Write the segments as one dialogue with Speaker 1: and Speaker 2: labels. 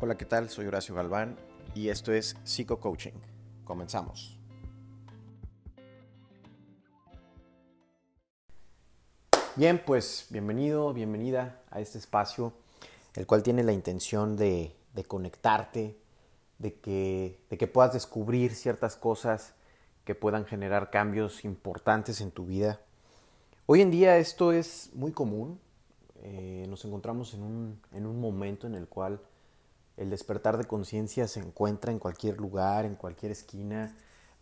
Speaker 1: Hola, ¿qué tal? Soy Horacio Galván y esto es Psico Coaching. Comenzamos. Bien, pues bienvenido, bienvenida a este espacio, el cual tiene la intención de, de conectarte, de que, de que puedas descubrir ciertas cosas que puedan generar cambios importantes en tu vida. Hoy en día esto es muy común. Eh, nos encontramos en un, en un momento en el cual el despertar de conciencia se encuentra en cualquier lugar, en cualquier esquina,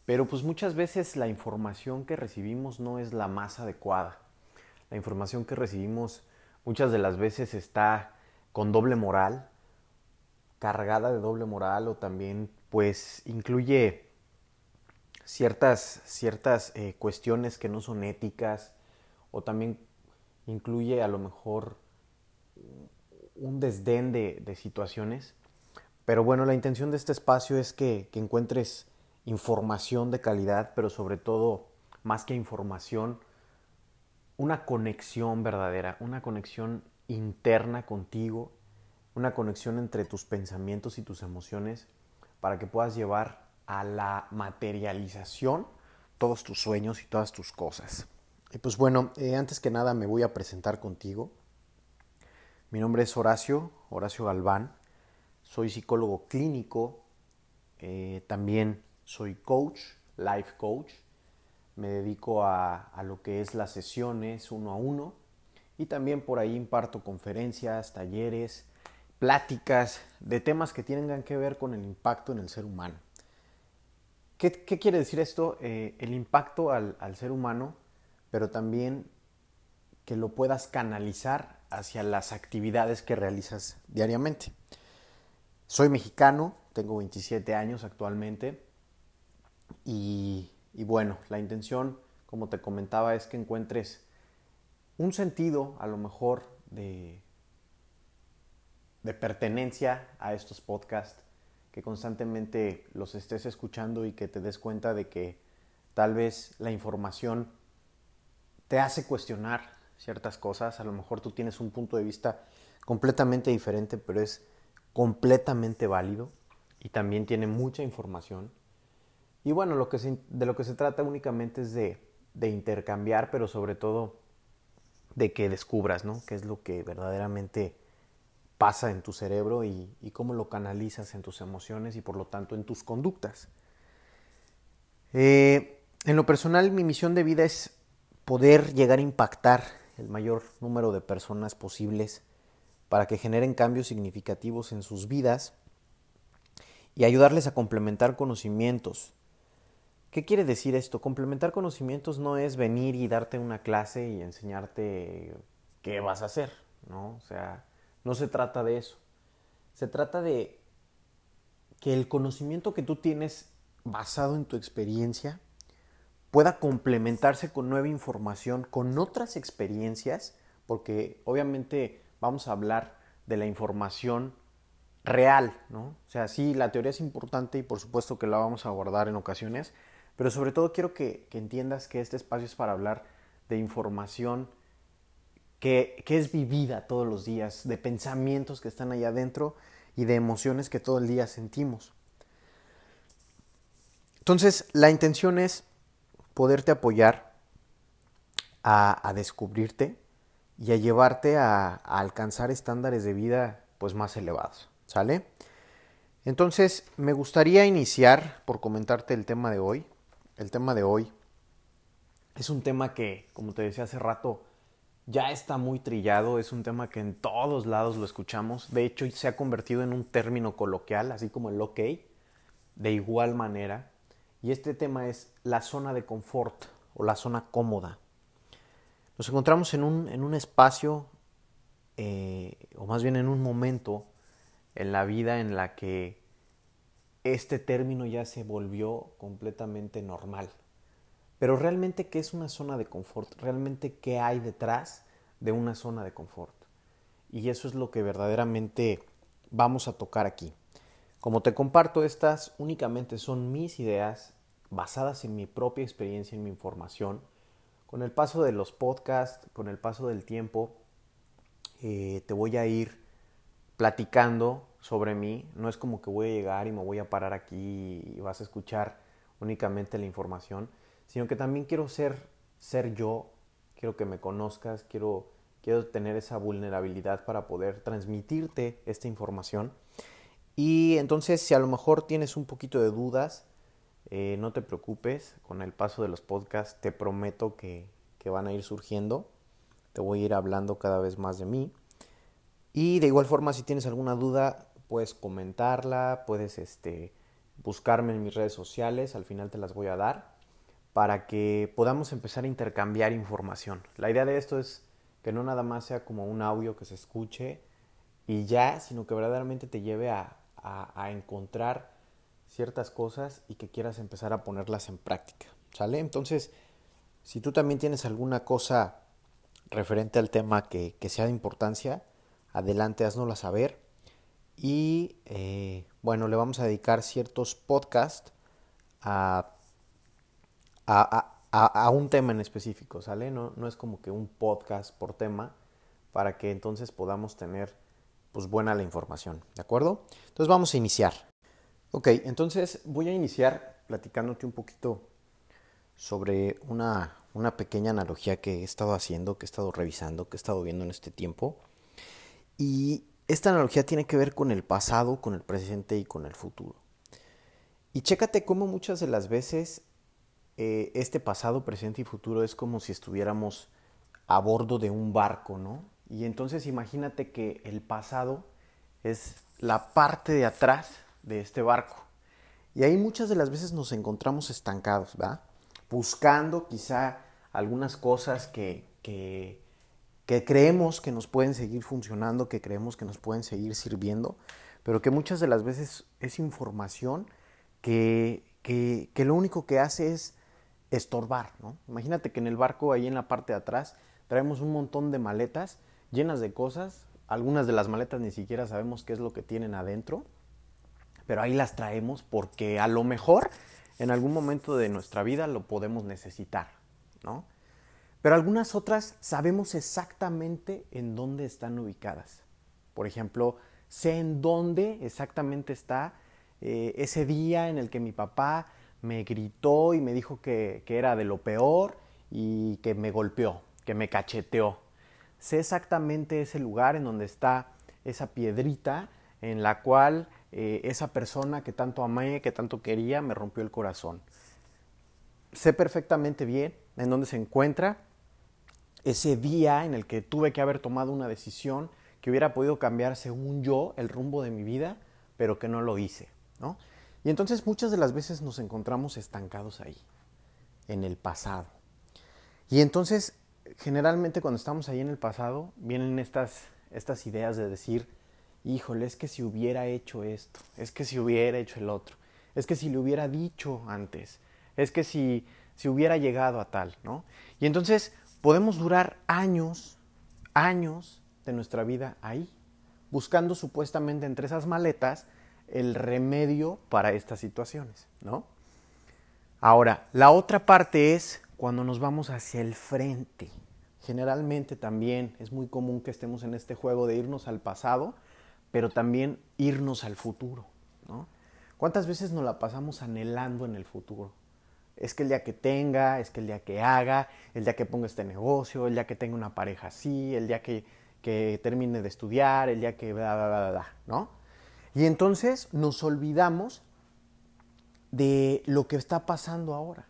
Speaker 1: pero pues muchas veces la información que recibimos no es la más adecuada. La información que recibimos muchas de las veces está con doble moral, cargada de doble moral o también pues incluye ciertas, ciertas eh, cuestiones que no son éticas o también incluye a lo mejor un desdén de, de situaciones. Pero bueno, la intención de este espacio es que, encuentres información de calidad, pero sobre todo, más que información, una conexión verdadera, una conexión interna contigo, una conexión entre tus pensamientos y tus emociones para que puedas llevar a la materialización todos tus sueños y todas tus cosas. Y pues bueno, eh, antes que nada me voy a presentar contigo. Mi nombre es Horacio, Horacio Galván. Soy psicólogo clínico, eh, también soy coach, life coach. Me dedico a, lo que es las sesiones uno a uno y también por ahí imparto conferencias, talleres, pláticas de temas que tengan que ver con el impacto en el ser humano. ¿Qué, quiere decir esto? Eh, el impacto al ser humano, pero también que lo puedas canalizar hacia las actividades que realizas diariamente. Soy mexicano, tengo 27 años actualmente y, bueno, la intención, como te comentaba, es que encuentres un sentido a lo mejor de, de pertenencia a estos podcasts, que constantemente los estés escuchando y que te des cuenta de que tal vez la información te hace cuestionar ciertas cosas, a lo mejor tú tienes un punto de vista completamente diferente, pero es completamente válido y también tiene mucha información. Y bueno, lo que de lo que se trata únicamente es de, intercambiar, pero sobre todo de que descubras, ¿no? Qué es lo que verdaderamente pasa en tu cerebro y, y, cómo lo canalizas en tus emociones y por lo tanto en tus conductas. Eh, en lo personal, mi misión de vida es poder llegar a impactar el mayor número de personas posibles para que generen cambios significativos en sus vidas y ayudarles a complementar conocimientos. ¿Qué quiere decir esto? Complementar conocimientos no es venir y darte una clase y enseñarte qué vas a hacer, ¿no? O sea, no se trata de eso. Se trata de que el conocimiento que tú tienes basado en tu experiencia pueda complementarse con nueva información, con otras experiencias, porque obviamente vamos a hablar de la información real, ¿no? O sea, sí, la teoría es importante y por supuesto que la vamos a abordar en ocasiones, pero sobre todo quiero que, entiendas que este espacio es para hablar de información que, que, es vivida todos los días, de pensamientos que están allá adentro y de emociones que todo el día sentimos. Entonces, la intención es poderte apoyar a, a descubrirte, y a llevarte a, alcanzar estándares de vida pues más elevados, ¿sale? Entonces, me gustaría iniciar por comentarte el tema de hoy. El tema de hoy es un tema que, como te decía hace rato, ya está muy trillado, es un tema que en todos lados lo escuchamos, de hecho se ha convertido en un término coloquial, así como el ok, de igual manera, y este tema es la zona de confort o la zona cómoda. Nos encontramos en un, en un espacio, eh, o más bien en un momento en la vida en la que este término ya se volvió completamente normal. Pero realmente, ¿qué es una zona de confort? Realmente, ¿qué hay detrás de una zona de confort? Y eso es lo que verdaderamente vamos a tocar aquí. Como te comparto, estas únicamente son mis ideas basadas en mi propia experiencia, en mi información con el paso de los podcasts, con el paso del tiempo, eh, te voy a ir platicando sobre mí. No es como que voy a llegar y me voy a parar aquí y vas a escuchar únicamente la información, sino que también quiero ser, ser yo, quiero que me conozcas, quiero, quiero tener esa vulnerabilidad para poder transmitirte esta información. Y entonces si a lo mejor tienes un poquito de dudas, eh, no te preocupes, con el paso de los podcasts te prometo que, que van a ir surgiendo. Te voy a ir hablando cada vez más de mí. Y de igual forma, si tienes alguna duda, puedes comentarla, puedes este, buscarme en mis redes sociales, al final te las voy a dar, para que podamos empezar a intercambiar información. La idea de esto es que no nada más sea como un audio que se escuche y ya, sino que verdaderamente te lleve a, a, encontrar ciertas cosas y que quieras empezar a ponerlas en práctica. ¿Sale? Entonces, si tú también tienes alguna cosa referente al tema que, que sea de importancia, adelante, haznosla saber. Y eh, bueno, le vamos a dedicar ciertos podcasts a, a, a, un tema en específico, ¿sale? No, no es como que un podcast por tema para que entonces podamos tener pues buena la información, ¿de acuerdo? Entonces vamos a iniciar. Ok, entonces voy a iniciar platicándote un poquito sobre una, una pequeña analogía que he estado haciendo, que he estado revisando, que he estado viendo en este tiempo. Y esta analogía tiene que ver con el pasado, con el presente y con el futuro. Y chécate cómo muchas de las veces eh, este pasado, presente y futuro es como si estuviéramos a bordo de un barco, ¿no? Y entonces imagínate que el pasado es la parte de atrás de este barco. Y ahí muchas de las veces nos encontramos estancados. Buscando quizá algunas cosas que, que, que, creemos que nos pueden seguir funcionando, que creemos que nos pueden seguir sirviendo, pero que muchas de las veces es información que, que, que lo único que hace es estorbar, ¿no? Imagínate que en el barco, ahí en la parte de atrás, traemos un montón de maletas llenas de cosas. Algunas de las maletas ni siquiera sabemos qué es lo que tienen adentro, pero ahí las traemos porque a lo mejor en algún momento de nuestra vida lo podemos necesitar, ¿no? Pero algunas otras sabemos exactamente en dónde están ubicadas. Por ejemplo, sé en dónde exactamente está eh, ese día en el que mi papá me gritó y me dijo que, que era de lo peor y que me golpeó, que me cacheteó sé exactamente ese lugar en donde está esa piedrita en la cual eh, esa persona que tanto amé, que tanto quería, me rompió el corazón. Sé perfectamente bien en dónde se encuentra ese día en el que tuve que haber tomado una decisión que hubiera podido cambiar, según yo, el rumbo de mi vida, pero que no lo hice. ¿no? Y entonces muchas de las veces nos encontramos estancados ahí, en el pasado. Y entonces generalmente cuando estamos ahí en el pasado, vienen estas, estas ideas de decir, híjole, es que si hubiera hecho esto, es que si hubiera hecho el otro, es que si le hubiera dicho antes, es que si, si hubiera llegado a tal, ¿no? Y entonces podemos durar años, años de nuestra vida ahí, buscando supuestamente entre esas maletas el remedio para estas situaciones, ¿no? Ahora, la otra parte es cuando nos vamos hacia el frente. Generalmente también es muy común que estemos en este juego de irnos al pasado, pero también irnos al futuro. ¿no? ¿Cuántas veces nos la pasamos anhelando en el futuro? Es que el día que tenga, es que el día que haga, el día que ponga este negocio, el día que tenga una pareja así, el día que, que termine de estudiar, el día que bla, bla, bla, bla, ¿no? Y entonces nos olvidamos de lo que está pasando ahora.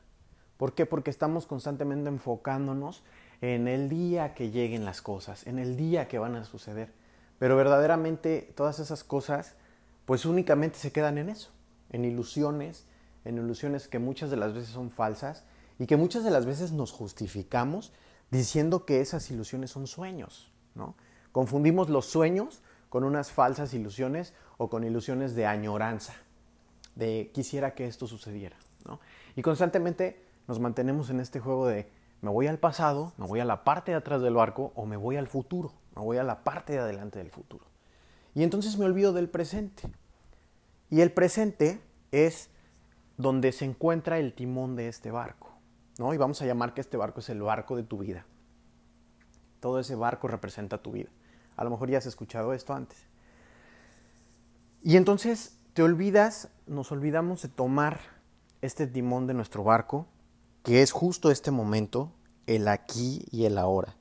Speaker 1: ¿Por qué? Porque estamos constantemente enfocándonos en el día que lleguen las cosas, en el día que van a suceder. Pero verdaderamente todas esas cosas pues únicamente se quedan en eso, en ilusiones, en ilusiones que muchas de las veces son falsas y que muchas de las veces nos justificamos diciendo que esas ilusiones son sueños, ¿no? Confundimos los sueños con unas falsas ilusiones o con ilusiones de añoranza, de quisiera que esto sucediera, ¿no? Y constantemente nos mantenemos en este juego de me voy al pasado, me voy a la parte de atrás del barco o me voy al futuro, voy a la parte de adelante del futuro. Y entonces me olvido del presente. Y el presente es donde se encuentra el timón de este barco. ¿no? Y vamos a llamar que este barco es el barco de tu vida. Todo ese barco representa tu vida. A lo mejor ya has escuchado esto antes. Y entonces te olvidas, nos olvidamos de tomar este timón de nuestro barco, que es justo este momento, el aquí y el ahora.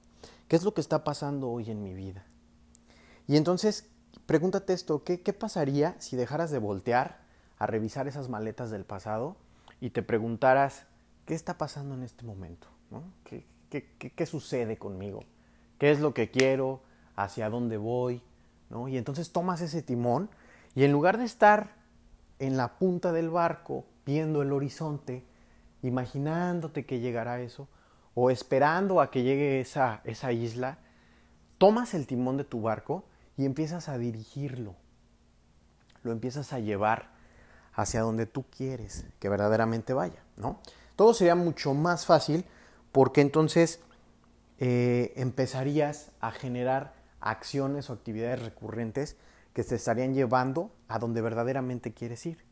Speaker 1: ¿Qué es lo que está pasando hoy en mi vida? Y entonces, pregúntate esto, ¿qué, pasaría si dejaras de voltear a revisar esas maletas del pasado y te preguntaras, ¿qué está pasando en este momento? ¿Qué, sucede conmigo? ¿Qué es lo que quiero? ¿Hacia dónde voy? Y entonces tomas ese timón y en lugar de estar en la punta del barco viendo el horizonte, imaginándote que llegará eso, o esperando a que llegue esa, esa isla, tomas el timón de tu barco y empiezas a dirigirlo. Lo empiezas a llevar hacia donde tú quieres que verdaderamente vaya, ¿no? Todo sería mucho más fácil porque entonces eh, empezarías a generar acciones o actividades recurrentes que te estarían llevando a donde verdaderamente quieres ir.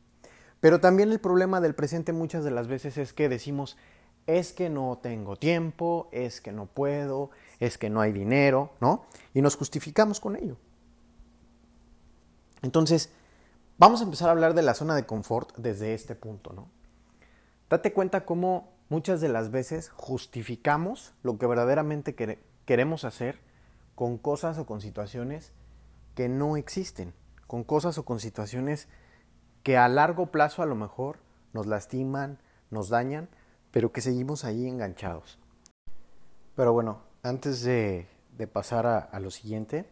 Speaker 1: Pero también el problema del presente muchas de las veces es que decimos, es que no tengo tiempo, es que no puedo, es que no hay dinero, ¿no? Y nos justificamos con ello. Entonces, vamos a empezar a hablar de la zona de confort desde este punto, ¿no? Date cuenta cómo muchas de las veces justificamos lo que verdaderamente queremos hacer con cosas o con situaciones que no existen, con cosas o con situaciones que a largo plazo a lo mejor nos lastiman, nos dañan, pero que seguimos ahí enganchados. Pero bueno, antes de, pasar a, lo siguiente,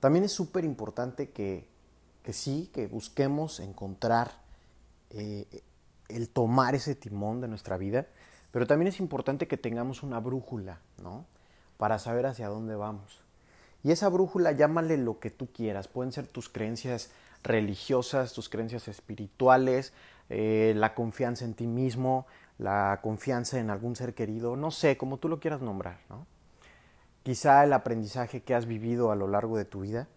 Speaker 1: también es súper importante que, sí, que busquemos encontrar eh, el tomar ese timón de nuestra vida, pero también es importante que tengamos una brújula, ¿no? Para saber hacia dónde vamos. Y esa brújula, llámale lo que tú quieras. Pueden ser tus creencias religiosas, tus creencias espirituales, eh, la confianza en ti mismo, la confianza en algún ser querido, no sé, como tú lo quieras nombrar, ¿no? Quizá el aprendizaje que has vivido a lo largo de tu vida.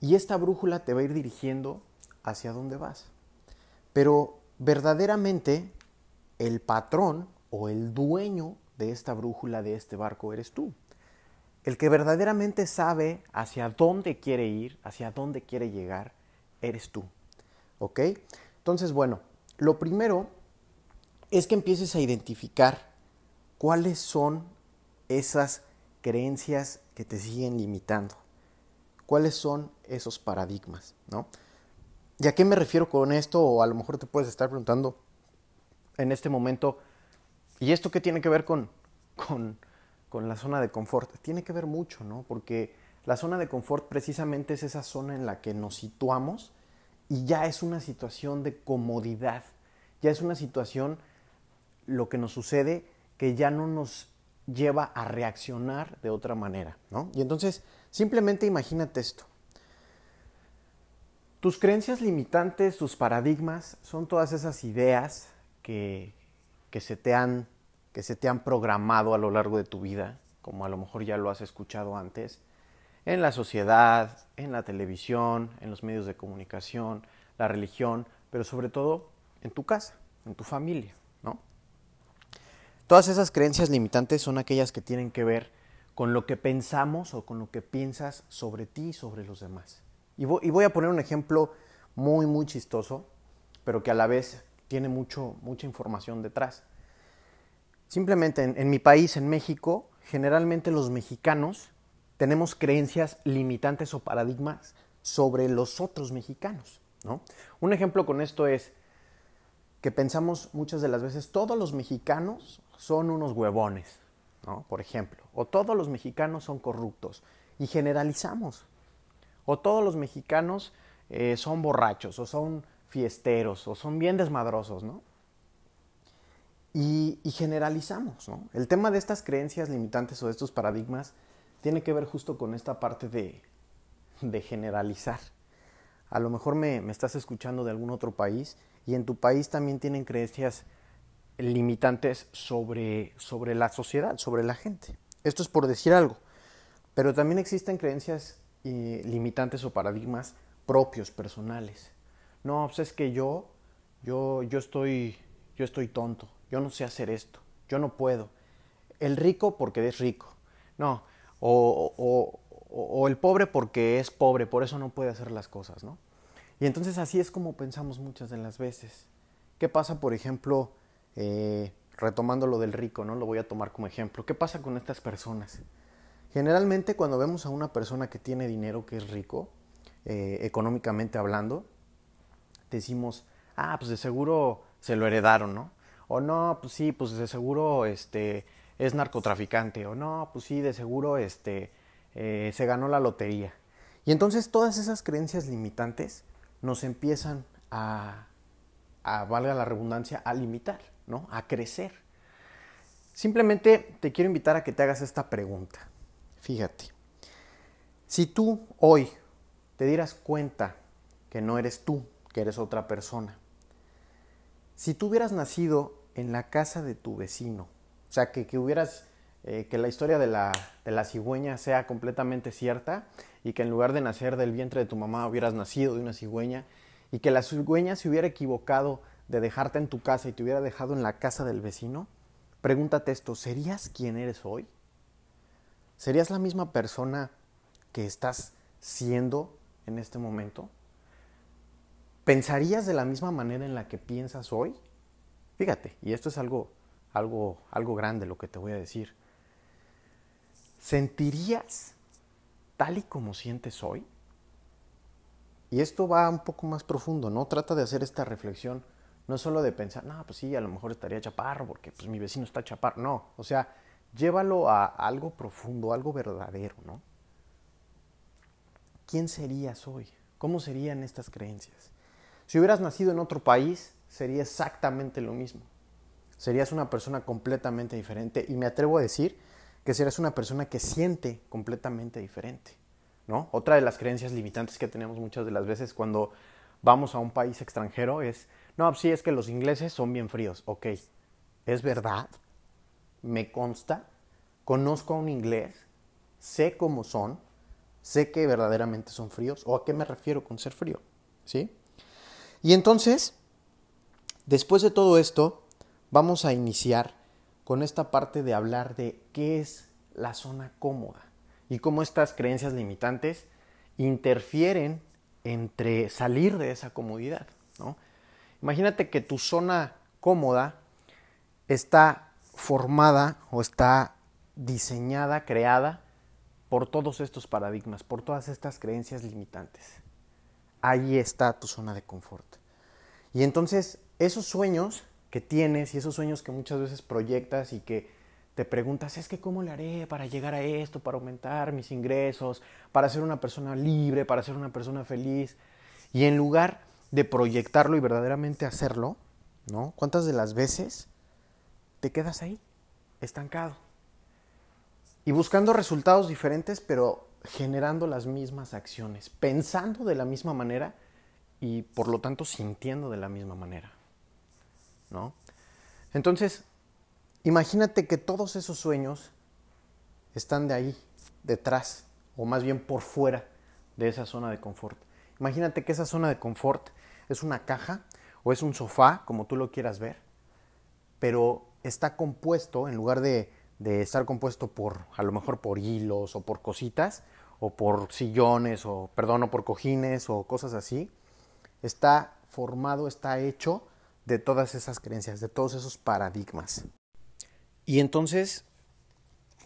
Speaker 1: Y esta brújula te va a ir dirigiendo hacia dónde vas. Pero verdaderamente el patrón o el dueño de esta brújula, de este barco, eres tú. El que verdaderamente sabe hacia dónde quiere ir, hacia dónde quiere llegar, eres tú. ¿Ok? Entonces, bueno, lo primero es que empieces a identificar cuáles son esas creencias que te siguen limitando. ¿Cuáles son esos paradigmas? ¿no? ¿Y a qué me refiero con esto? O a lo mejor te puedes estar preguntando en este momento, ¿y esto qué tiene que ver con, con, con la zona de confort? Tiene que ver mucho, ¿no? Porque la zona de confort precisamente es esa zona en la que nos situamos y ya es una situación de comodidad, ya es una situación, lo que nos sucede, que ya no nos lleva a reaccionar de otra manera, ¿no? Y entonces, simplemente imagínate esto. Tus creencias limitantes, tus paradigmas, son todas esas ideas que, que, se te han, que se te han programado a lo largo de tu vida, como a lo mejor ya lo has escuchado antes, en la sociedad, en la televisión, en los medios de comunicación, la religión, pero sobre todo en tu casa, en tu familia, ¿no? Todas esas creencias limitantes son aquellas que tienen que ver con lo que pensamos o con lo que piensas sobre ti y sobre los demás. Y voy, a poner un ejemplo muy, muy chistoso, pero que a la vez tiene mucho, mucha información detrás. Simplemente en, mi país, en México, generalmente los mexicanos tenemos creencias limitantes o paradigmas sobre los otros mexicanos. ¿no? Un ejemplo con esto es que pensamos muchas de las veces todos los mexicanos son unos huevones, ¿no? por ejemplo, o todos los mexicanos son corruptos y generalizamos. O todos los mexicanos eh, son borrachos, o son fiesteros, o son bien desmadrosos, ¿no? Y, generalizamos, ¿no? El tema de estas creencias limitantes o de estos paradigmas tiene que ver justo con esta parte de, generalizar. A lo mejor me, me, estás escuchando de algún otro país y en tu país también tienen creencias limitantes sobre, sobre la sociedad, sobre la gente. Esto es por decir algo. Pero también existen creencias limitantes o paradigmas propios, personales. No, pues es que yo, yo, yo estoy, yo estoy tonto, yo no sé hacer esto, yo no puedo. El rico porque es rico, no, o, o, o el pobre porque es pobre, por eso no puede hacer las cosas, ¿no? Y entonces así es como pensamos muchas de las veces. ¿Qué pasa, por ejemplo, eh, retomando lo del rico, ¿no? Lo voy a tomar como ejemplo. ¿Qué pasa con estas personas? Generalmente cuando vemos a una persona que tiene dinero, que es rico, eh, económicamente hablando, decimos, ah, pues de seguro se lo heredaron, ¿no? O no, pues sí, pues de seguro este, es narcotraficante. O no, pues sí, de seguro este, eh, se ganó la lotería. Y entonces todas esas creencias limitantes nos empiezan a, a, valga la redundancia, a limitar, A crecer. Simplemente te quiero invitar a que te hagas esta pregunta. Fíjate, si tú hoy te dieras cuenta que no eres tú, que eres otra persona, si tú hubieras nacido en la casa de tu vecino, o sea, que, que hubieras, eh, que la historia de la, de la cigüeña sea completamente cierta y que en lugar de nacer del vientre de tu mamá hubieras nacido de una cigüeña y que la cigüeña se hubiera equivocado de dejarte en tu casa y te hubiera dejado en la casa del vecino, pregúntate esto, ¿serías quien eres hoy? ¿Serías la misma persona que estás siendo en este momento? ¿Pensarías de la misma manera en la que piensas hoy? Fíjate, y esto es algo, algo, algo grande lo que te voy a decir. ¿Sentirías tal y como sientes hoy? Y esto va un poco más profundo, ¿no? Trata de hacer esta reflexión, no solo de pensar, no, pues sí, a lo mejor estaría chaparro porque pues mi vecino está chaparro. No, o sea, llévalo a algo profundo, algo verdadero, ¿no? ¿Quién serías hoy? ¿Cómo serían estas creencias? Si hubieras nacido en otro país, sería exactamente lo mismo. Serías una persona completamente diferente y me atrevo a decir que serás una persona que siente completamente diferente, ¿no? Otra de las creencias limitantes que tenemos muchas de las veces cuando vamos a un país extranjero es, no, sí es que los ingleses son bien fríos, ok, ¿es verdad? Me consta, conozco a un inglés, sé cómo son, sé que verdaderamente son fríos, o a qué me refiero con ser frío, ¿sí? Y entonces, después de todo esto, vamos a iniciar con esta parte de hablar de qué es la zona cómoda y cómo estas creencias limitantes interfieren entre salir de esa comodidad. ¿no? Imagínate que tu zona cómoda está formada o está diseñada, creada por todos estos paradigmas, por todas estas creencias limitantes ahí está tu zona de confort. Y entonces esos sueños que tienes y esos sueños que muchas veces proyectas y que te preguntas, es que cómo le haré para llegar a esto, para aumentar mis ingresos, para ser una persona libre, para ser una persona feliz. Y en lugar de proyectarlo y verdaderamente hacerlo, ¿no? ¿Cuántas de las veces te quedas ahí, estancado? Y buscando resultados diferentes, pero generando las mismas acciones, pensando de la misma manera y por lo tanto sintiendo de la misma manera. ¿No? Entonces, imagínate que todos esos sueños están de ahí, detrás, o más bien por fuera de esa zona de confort. Imagínate que esa zona de confort es una caja o es un sofá, como tú lo quieras ver, pero está compuesto, en lugar de, de estar compuesto por, a lo mejor por hilos o por cositas, o por sillones, o perdón, o por cojines, o cosas así, está formado, está hecho de todas esas creencias, de todos esos paradigmas. Y entonces,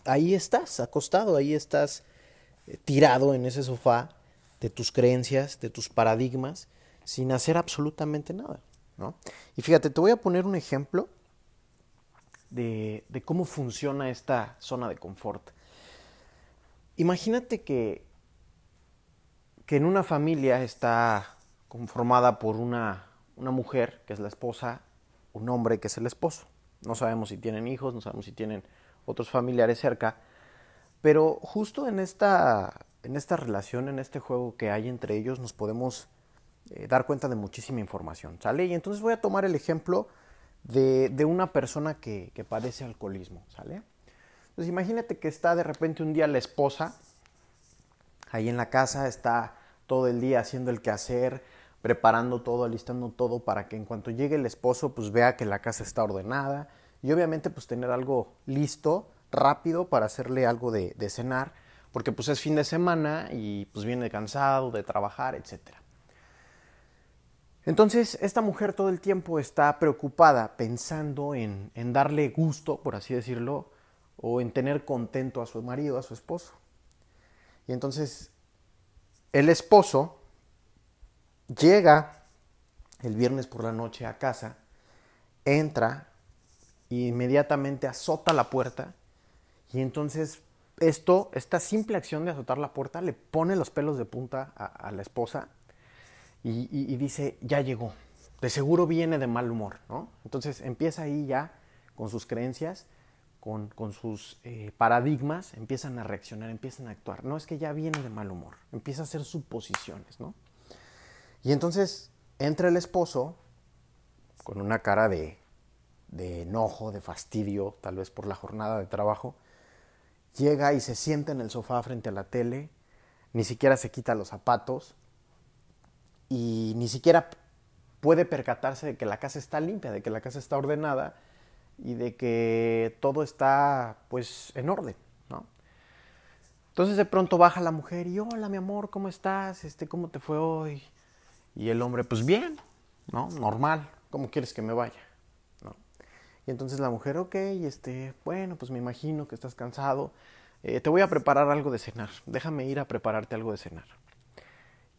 Speaker 1: ahí estás, acostado, ahí estás eh, tirado en ese sofá de tus creencias, de tus paradigmas, sin hacer absolutamente nada. ¿no? Y fíjate, te voy a poner un ejemplo de, cómo funciona esta zona de confort. Imagínate que, que en una familia está conformada por una, una mujer, que es la esposa, un hombre, que es el esposo. No sabemos si tienen hijos, no sabemos si tienen otros familiares cerca, pero justo en esta, en esta relación, en este juego que hay entre ellos, nos podemos eh, dar cuenta de muchísima información, ¿sale? Y entonces voy a tomar el ejemplo de, de una persona que, que padece alcoholismo, ¿sale? Entonces imagínate que está de repente un día la esposa ahí en la casa, está todo el día haciendo el quehacer, preparando todo, alistando todo para que en cuanto llegue el esposo pues vea que la casa está ordenada y obviamente pues tener algo listo, rápido para hacerle algo de, de cenar, porque pues es fin de semana y pues viene cansado de trabajar, etc. Entonces, esta mujer todo el tiempo está preocupada pensando en, darle gusto, por así decirlo, o en tener contento a su marido, a su esposo. Y entonces el esposo llega el viernes por la noche a casa, entra inmediatamente azota la puerta y entonces esto, esta simple acción de azotar la puerta le pone los pelos de punta a, la esposa y, dice, ya llegó, de seguro viene de mal humor, ¿no? Entonces empieza ahí ya con sus creencias con, sus eh, paradigmas, empiezan a reaccionar, empiezan a actuar. No es que ya viene de mal humor, empieza a hacer suposiciones, ¿no? Y entonces entra el esposo con una cara de, de enojo, de fastidio, tal vez por la jornada de trabajo, llega y se sienta en el sofá frente a la tele, ni siquiera se quita los zapatos y ni siquiera puede percatarse de que la casa está limpia, de que la casa está ordenada y de que todo está pues en orden, ¿no? Entonces de pronto baja la mujer y hola mi amor, ¿cómo estás? Este, ¿cómo te fue hoy? Y el hombre, pues bien, ¿no? Normal, ¿cómo quieres que me vaya? ¿No? Y entonces la mujer, ok, este, bueno, pues me imagino que estás cansado. Eh, te voy a preparar algo de cenar. Déjame ir a prepararte algo de cenar.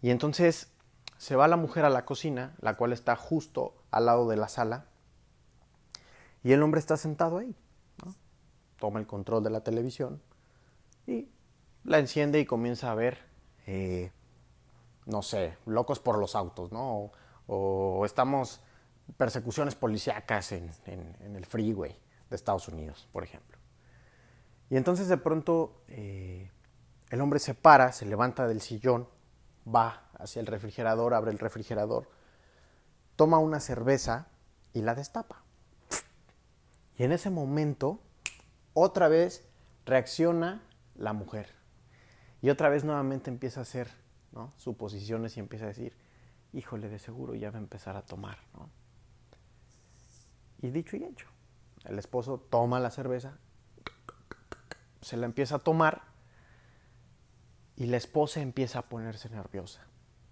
Speaker 1: Y entonces se va la mujer a la cocina, la cual está justo al lado de la sala, y el hombre está sentado ahí. Toma el control de la televisión y la enciende y comienza a ver, eh, no sé, locos por los autos, ¿no? O, estamos persecuciones policíacas en, el freeway de Estados Unidos, por ejemplo. Y entonces de pronto eh, el hombre se para, se levanta del sillón, va hacia el refrigerador, abre el refrigerador, toma una cerveza y la destapa. Y en ese momento, otra vez reacciona la mujer. Y otra vez nuevamente empieza a hacer suposiciones y empieza a decir, híjole, de seguro ya va a empezar a tomar. Y dicho y hecho, el esposo toma la cerveza, se la empieza a tomar y la esposa empieza a ponerse nerviosa.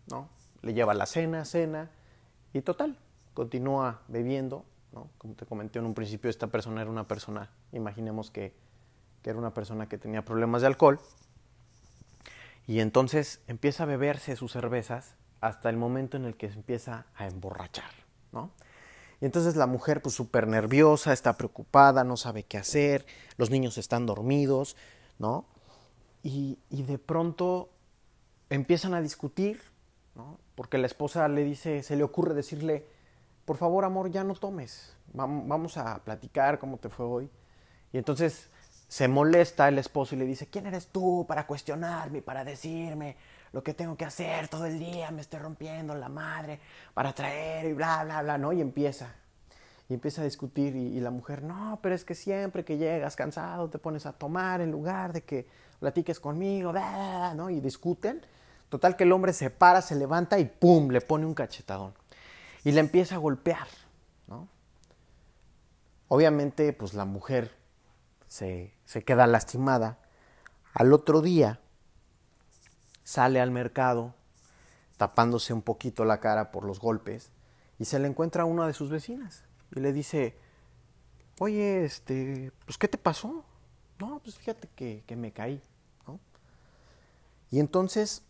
Speaker 1: ¿No? Le lleva la cena, cena y total, continúa bebiendo como te comenté en un principio, esta persona era una persona, imaginemos que, que era una persona que tenía problemas de alcohol, y entonces empieza a beberse sus cervezas hasta el momento en el que se empieza a emborrachar, ¿no? Y entonces la mujer, pues súper nerviosa, está preocupada, no sabe qué hacer, los niños están dormidos, ¿no? Y, y de pronto empiezan a discutir, Porque la esposa le dice, se le ocurre decirle, por favor, amor, ya no tomes, vamos a platicar cómo te fue hoy. Y entonces se molesta el esposo y le dice, ¿quién eres tú para cuestionarme, para decirme lo que tengo que hacer todo el día? Me estoy rompiendo la madre para traer y bla, bla, bla, ¿no? Y empieza. Y empieza a discutir y, la mujer, no, pero es que siempre que llegas cansado te pones a tomar en lugar de que platiques conmigo, bla, bla, ¿no? Y discuten. Total que el hombre se para, se levanta y ¡pum! le pone un cachetadón y le empieza a golpear, ¿no? Obviamente, pues la mujer se, se queda lastimada. Al otro día sale al mercado tapándose un poquito la cara por los golpes y se le encuentra a una de sus vecinas y le dice, oye, este, pues ¿qué te pasó? No, pues fíjate que, que me caí, ¿no? Y entonces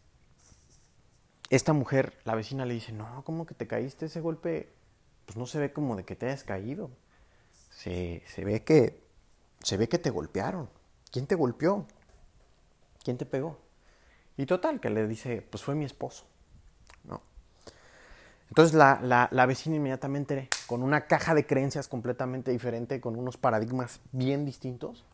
Speaker 1: esta mujer, la vecina le dice, no, ¿cómo que te caíste ese golpe? Pues no se ve como de que te hayas caído. Se, se ve que se ve que te golpearon. ¿Quién te golpeó? ¿Quién te pegó? Y total, que le dice, pues fue mi esposo. ¿No? Entonces la, la, la, vecina inmediatamente, con una caja de creencias completamente diferente, con unos paradigmas bien distintos,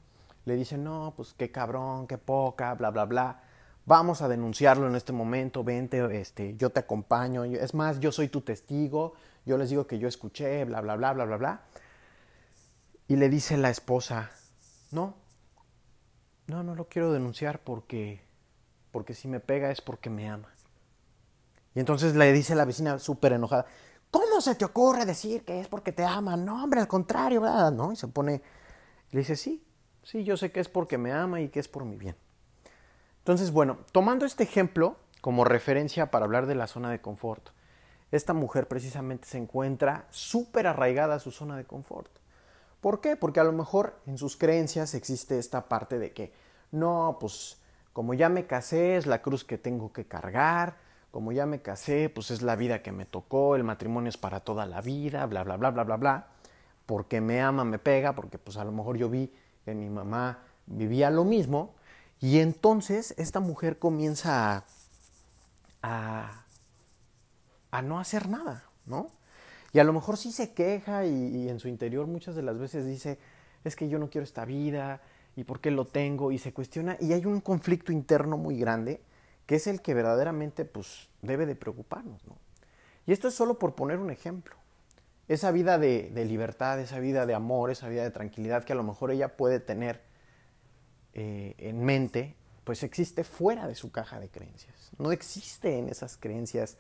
Speaker 1: le dice, no, pues qué cabrón, qué poca, bla, bla, bla vamos a denunciarlo en este momento, vente, este, yo te acompaño, es más, yo soy tu testigo, yo les digo que yo escuché, bla, bla, bla, bla, bla, bla. Y le dice la esposa, no, no, no lo quiero denunciar porque, porque si me pega es porque me ama. Y entonces le dice la vecina súper enojada, ¿cómo se te ocurre decir que es porque te ama? No, hombre, al contrario, ¿verdad? ¿No? Y se pone, le dice, sí, sí, yo sé que es porque me ama y que es por mi bien. Entonces, bueno, tomando este ejemplo como referencia para hablar de la zona de confort, esta mujer precisamente se encuentra súper arraigada a su zona de confort. ¿Por qué? Porque a lo mejor en sus creencias existe esta parte de que, no, pues como ya me casé es la cruz que tengo que cargar, como ya me casé, pues es la vida que me tocó, el matrimonio es para toda la vida, bla, bla, bla, bla, bla, bla, porque me ama, me pega, porque pues a lo mejor yo vi que mi mamá vivía lo mismo, y entonces esta mujer comienza a, a, no hacer nada, ¿no? Y a lo mejor sí se queja y, en su interior muchas de las veces dice, es que yo no quiero esta vida, y por qué lo tengo, y se cuestiona, y hay un conflicto interno muy grande, que es el que verdaderamente pues, debe de preocuparnos. ¿no? Y esto es solo por poner un ejemplo. Esa vida de, libertad, esa vida de amor, esa vida de tranquilidad que a lo mejor ella puede tener eh, en mente, pues existe fuera de su caja de creencias. No existe en esas creencias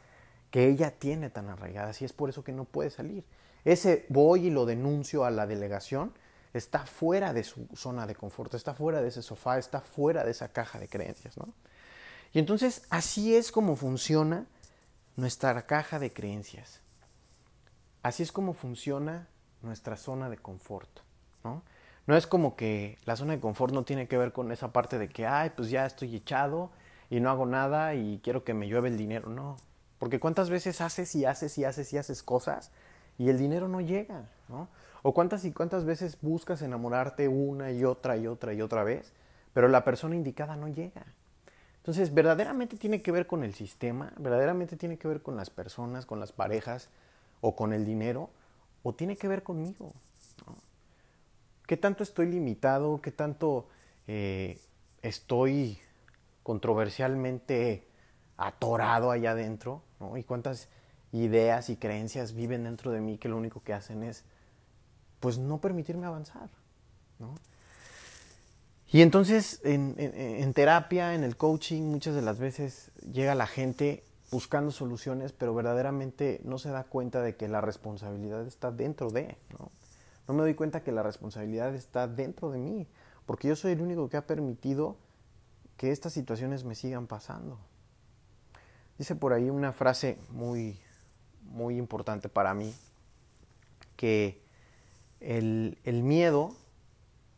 Speaker 1: que ella tiene tan arraigadas y es por eso que no puede salir. Ese voy y lo denuncio a la delegación está fuera de su zona de confort, está fuera de ese sofá, está fuera de esa caja de creencias, ¿no? Y entonces así es como funciona nuestra caja de creencias. Así es como funciona nuestra zona de confort, ¿no? No es como que la zona de confort no tiene que ver con esa parte de que, ay, pues ya estoy echado y no hago nada y quiero que me llueve el dinero. No, porque cuántas veces haces y haces y haces y haces cosas y el dinero no llega, ¿no? O cuántas y cuántas veces buscas enamorarte una y otra y otra y otra vez, pero la persona indicada no llega. Entonces, verdaderamente tiene que ver con el sistema, verdaderamente tiene que ver con las personas, con las parejas o con el dinero, o tiene que ver conmigo. ¿Qué tanto estoy limitado? ¿Qué tanto eh, estoy controversialmente atorado allá adentro? ¿Y cuántas ideas y creencias viven dentro de mí que lo único que hacen es, pues, no permitirme avanzar? ¿no? Y entonces en, terapia, en el coaching, muchas de las veces llega la gente buscando soluciones, pero verdaderamente no se da cuenta de que la responsabilidad está dentro de, ¿no? No me doy cuenta que la responsabilidad está dentro de mí, porque yo soy el único que ha permitido que estas situaciones me sigan pasando. Dice por ahí una frase muy, muy importante para mí, que el, el miedo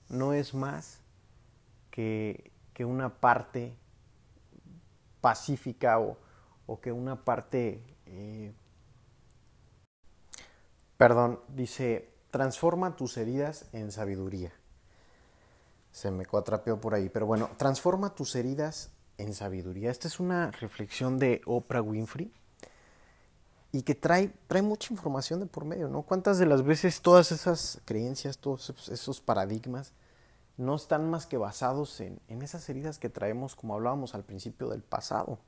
Speaker 1: no es más que, una parte pacífica o, que una parte... Eh, perdón, dice, transforma tus heridas en sabiduría. Se me cuatrapeó por ahí, pero bueno, transforma tus heridas en sabiduría. Esta es una reflexión de Oprah Winfrey y que trae, trae mucha información de por medio, ¿no? ¿Cuántas de las veces todas esas creencias, todos esos paradigmas no están más que basados en, esas heridas que traemos, como hablábamos al principio del pasado.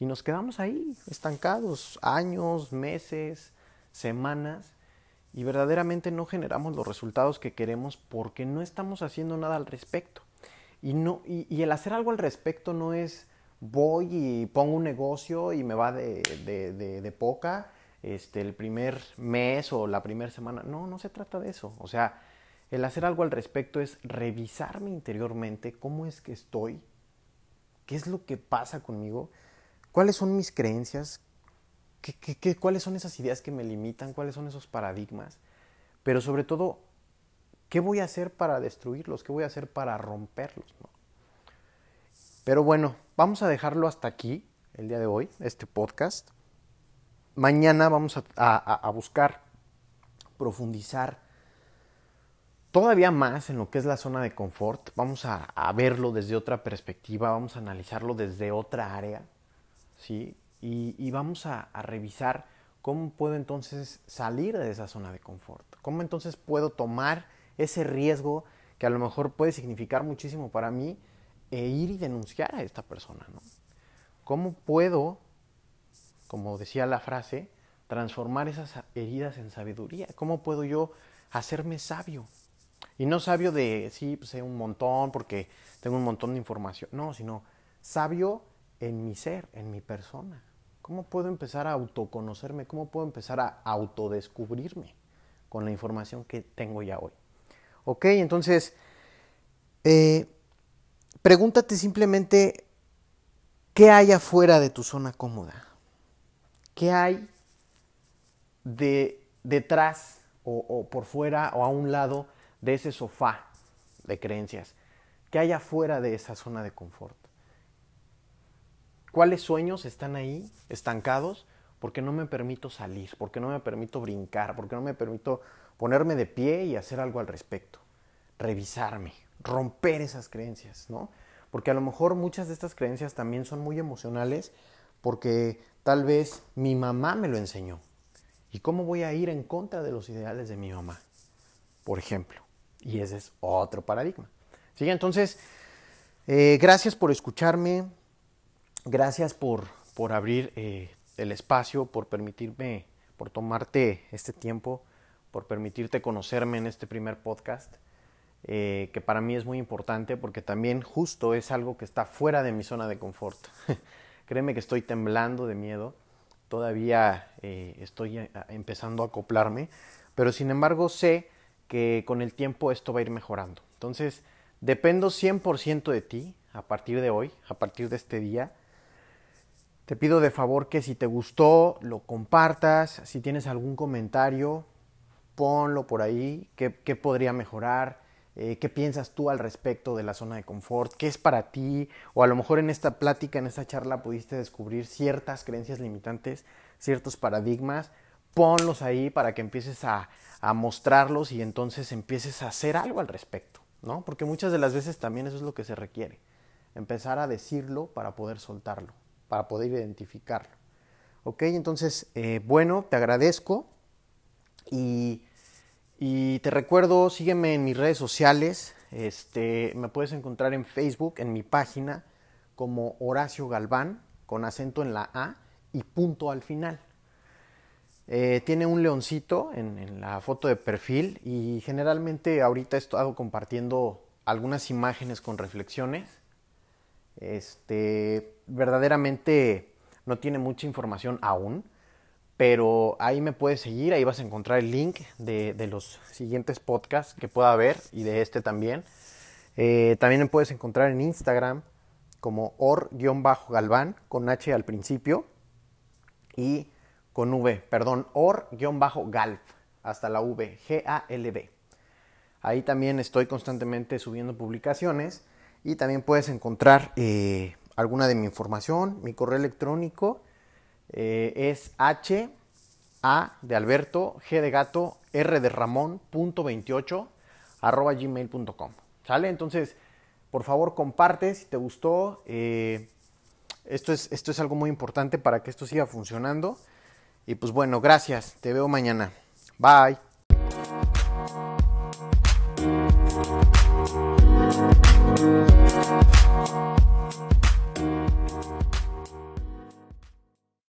Speaker 1: Y nos quedamos ahí, estancados, años, meses, semanas, y verdaderamente no generamos los resultados que queremos porque no estamos haciendo nada al respecto. Y, no, y, el hacer algo al respecto no es voy y pongo un negocio y me va de, de, de poca este, el primer mes o la primera semana. No, no se trata de eso. O sea, el hacer algo al respecto es revisarme interiormente cómo es que estoy, qué es lo que pasa conmigo, cuáles son mis creencias, ¿Qué, cuáles son esas ideas que me limitan, cuáles son esos paradigmas, pero sobre todo, ¿qué voy a hacer para destruirlos? ¿Qué voy a hacer para romperlos? Pero bueno, vamos a dejarlo hasta aquí el día de hoy, este podcast. Mañana vamos a, a buscar profundizar todavía más en lo que es la zona de confort. Vamos a, verlo desde otra perspectiva, vamos a analizarlo desde otra área, ¿sí? Y, vamos a, revisar cómo puedo entonces salir de esa zona de confort. Cómo entonces puedo tomar ese riesgo que a lo mejor puede significar muchísimo para mí e ir y denunciar a esta persona, ¿no? ¿Cómo puedo, como decía la frase, transformar esas heridas en sabiduría? ¿Cómo puedo yo hacerme sabio? Y no sabio de, sí, pues sé un montón porque tengo un montón de información. No, sino sabio en mi ser, en mi persona. ¿Cómo puedo empezar a autoconocerme? ¿Cómo puedo empezar a autodescubrirme con la información que tengo ya hoy? Ok, entonces, eh, pregúntate simplemente qué hay afuera de tu zona cómoda. ¿Qué hay de, detrás o, o por fuera o a un lado de ese sofá de creencias? ¿Qué hay afuera de esa zona de confort? ¿Cuáles sueños están ahí estancados? Porque no me permito salir, porque no me permito brincar, porque no me permito ponerme de pie y hacer algo al respecto. Revisarme, romper esas creencias, ¿no? Porque a lo mejor muchas de estas creencias también son muy emocionales porque tal vez mi mamá me lo enseñó. ¿Y cómo voy a ir en contra de los ideales de mi mamá? Por ejemplo. Y ese es otro paradigma. ¿Sí? Entonces, eh, gracias por escucharme. Gracias por, por abrir eh, el espacio, por permitirme, por tomarte este tiempo, por permitirte conocerme en este primer podcast, eh, que para mí es muy importante porque también justo es algo que está fuera de mi zona de confort. Créeme que estoy temblando de miedo, todavía eh, estoy empezando a acoplarme, pero sin embargo sé que con el tiempo esto va a ir mejorando. Entonces, dependo 100% de ti a partir de hoy, a partir de este día te pido de favor que si te gustó, lo compartas. Si tienes algún comentario, ponlo por ahí. ¿Qué, podría mejorar? Eh, ¿Qué piensas tú al respecto de la zona de confort? ¿Qué es para ti? O a lo mejor en esta plática, en esta charla, pudiste descubrir ciertas creencias limitantes, ciertos paradigmas. Ponlos ahí para que empieces a, a mostrarlos y entonces empieces a hacer algo al respecto, ¿no? Porque muchas de las veces también eso es lo que se requiere. Empezar a decirlo para poder soltarlo para poder identificarlo. Ok, entonces, eh, bueno, te agradezco y, te recuerdo, sígueme en mis redes sociales. Este, me puedes encontrar en Facebook, en mi página, como Horacio Galván, con acento en la A y punto al final. Eh, tiene un leoncito en, la foto de perfil y generalmente ahorita he estado compartiendo algunas imágenes con reflexiones. Este, verdaderamente no tiene mucha información aún, pero ahí me puedes seguir, ahí vas a encontrar el link de, los siguientes podcasts que pueda haber y de este también. Eh, también me puedes encontrar en Instagram como or-galván con H al principio y con V, perdón, or-galv hasta la V, G-A-L-V. Ahí también estoy constantemente subiendo publicaciones y también puedes encontrar eh, alguna de mi información. Mi correo electrónico eh, es h a de Alberto, g de gato, r de Ramón, punto 28, arroba gmail.com. ¿Sale? Entonces, por favor, comparte si te gustó. Eh, esto, es, esto es algo muy importante para que esto siga funcionando. Y pues bueno, gracias. Te veo mañana. Bye.